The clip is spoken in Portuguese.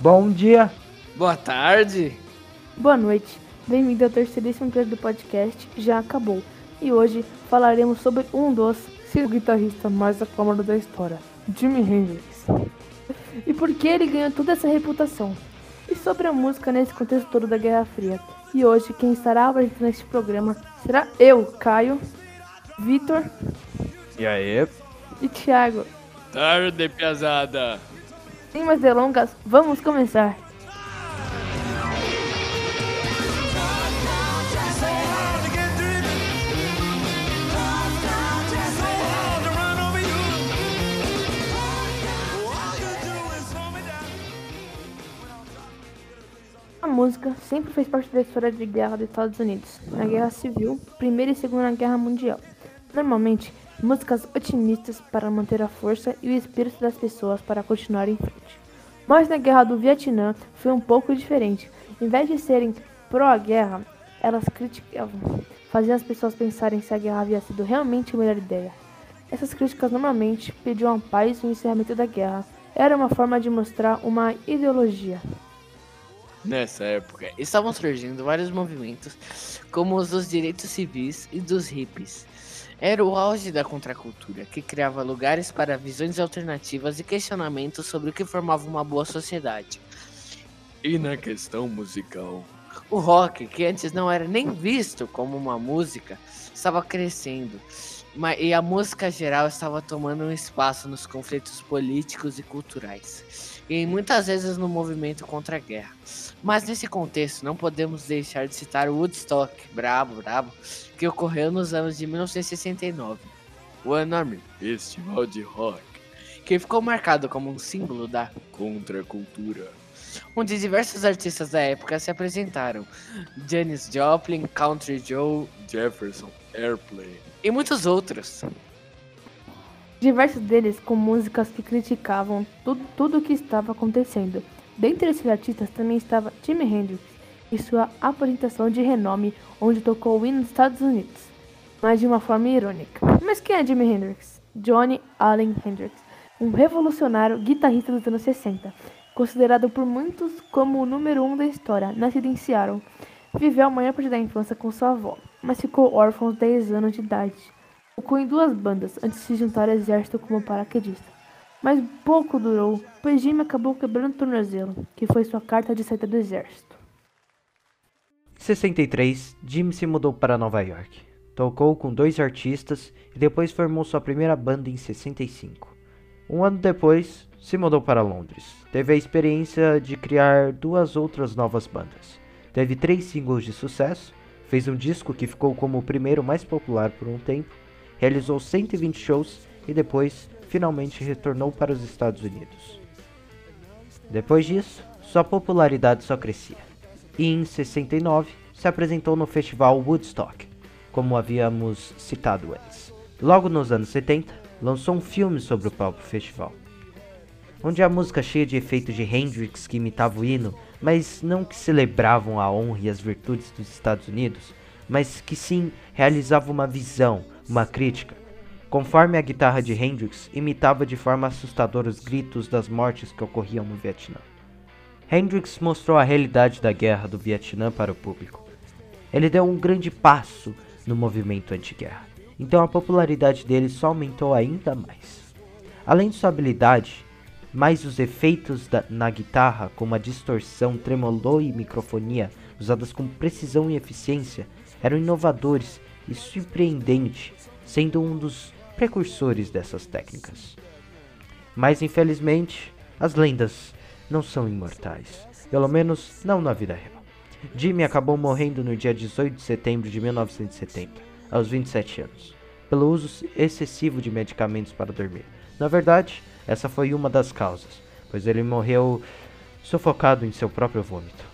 Bom dia. Boa tarde. Boa noite. Bem-vindo ao terceiríssimo episódio do podcast Já Acabou. E hoje falaremos sobre um dos cinco guitarristas mais aclamados da história, Jimi Hendrix. E por que ele ganhou toda essa reputação? E sobre a música nesse contexto todo da Guerra Fria. E hoje quem estará apresentando este programa será eu, Caio, Vitor E aí? e Thiago. Tarde, piazada. Sem mais delongas, vamos começar. A música sempre fez parte da história de guerra dos Estados Unidos, na Guerra Civil, Primeira e Segunda Guerra Mundial. Normalmente, músicas otimistas para manter a força e o espírito das pessoas para continuar em frente. Mas na Guerra do Vietnã foi um pouco diferente. Em vez de serem pró-guerra, elas criticavam, faziam as pessoas pensarem se a guerra havia sido realmente a melhor ideia. Essas críticas normalmente pediam a paz e o encerramento da guerra. Era uma forma de mostrar uma ideologia. Nessa época, estavam surgindo vários movimentos, como os dos direitos civis e dos hippies. Era o auge da contracultura, que criava lugares para visões alternativas e questionamentos sobre o que formava uma boa sociedade. E na questão musical, o rock, que antes não era nem visto como uma música, estava crescendo. E a música geral estava tomando um espaço nos conflitos políticos e culturais, e muitas vezes no movimento contra a guerra. Mas nesse contexto, não podemos deixar de citar o Woodstock, brabo, brabo, que ocorreu nos anos de 1969. O enorme festival de rock, que ficou marcado como um símbolo da contracultura, onde diversos artistas da época se apresentaram. Janis Joplin, Country Joe, Jefferson Airplane e muitos outros. Diversos deles com músicas que criticavam tudo, tudo o que estava acontecendo. Dentre esses artistas também estava Jimi Hendrix e sua apresentação de renome, onde tocou o hino dos Estados Unidos, mas de uma forma irônica. Mas quem é Jimi Hendrix? Johnny Allen Hendrix, um revolucionário guitarrista dos anos 60, considerado por muitos como o número um da história, nascido em Seattle. Viveu a maior parte da infância com sua avó, mas ficou órfão aos 10 anos de idade. Tocou em duas bandas antes de se juntar ao exército como paraquedista. Mas pouco durou, pois Jimmy acabou quebrando o tornozelo, que foi sua carta de saída do exército. Em 63, Jimmy se mudou para Nova York. Tocou com dois artistas e depois formou sua primeira banda em 65. Um ano depois, se mudou para Londres. Teve a experiência de criar duas outras novas bandas. Teve três singles de sucesso, fez um disco que ficou como o primeiro mais popular por um tempo, realizou 120 shows e depois finalmente retornou para os Estados Unidos. Depois disso, sua popularidade só crescia. E em 69 se apresentou no festival Woodstock, como havíamos citado antes. Logo nos anos 70, lançou um filme sobre o próprio festival, onde a música cheia de efeitos de Hendrix que imitava o hino, mas não que celebravam a honra e as virtudes dos Estados Unidos, mas que sim realizava uma visão, uma crítica. Conforme a guitarra de Hendrix imitava de forma assustadora os gritos das mortes que ocorriam no Vietnã. Hendrix mostrou a realidade da guerra do Vietnã para o público. Ele deu um grande passo no movimento anti-guerra, então a popularidade dele só aumentou ainda mais. Além de sua habilidade, mais os efeitos da- na guitarra, como a distorção, tremolô e microfonia, usadas com precisão e eficiência, eram inovadores e surpreendentes, sendo um dos precursores dessas técnicas. Mas infelizmente, as lendas não são imortais, pelo menos não na vida real. Jimmy acabou morrendo no dia 18 de setembro de 1970, aos 27 anos, pelo uso excessivo de medicamentos para dormir. Na verdade, essa foi uma das causas, pois ele morreu sufocado em seu próprio vômito.